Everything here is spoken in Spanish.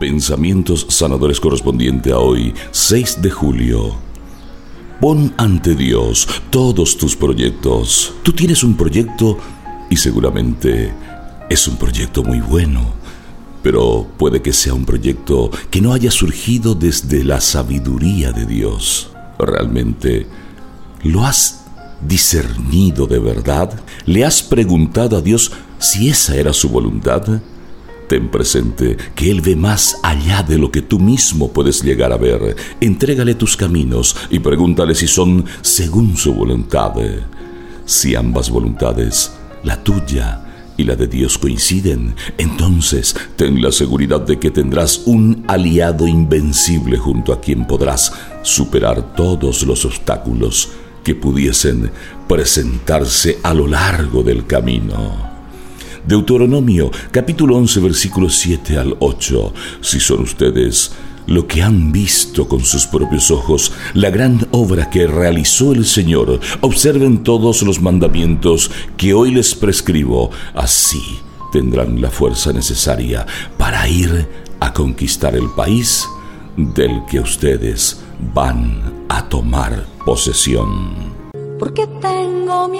Pensamientos sanadores correspondiente a hoy, 6 de julio. Pon ante Dios todos tus proyectos. Tú tienes un proyecto y seguramente es un proyecto muy bueno, pero puede que sea un proyecto que no haya surgido desde la sabiduría de Dios. ¿Realmente lo has discernido de verdad? ¿Le has preguntado a Dios si esa era su voluntad? Ten presente que Él ve más allá de lo que tú mismo puedes llegar a ver. Entrégale tus caminos y pregúntale si son según su voluntad. Si ambas voluntades, la tuya y la de Dios coinciden, entonces ten la seguridad de que tendrás un aliado invencible junto a quien podrás superar todos los obstáculos que pudiesen presentarse a lo largo del camino. Deuteronomio capítulo 11 versículos 7 al 8. Si son ustedes lo que han visto con sus propios ojos, la gran obra que realizó el Señor, observen todos los mandamientos que hoy les prescribo, así tendrán la fuerza necesaria para ir a conquistar el país del que ustedes van a tomar posesión. ¿Por qué tengo miedo?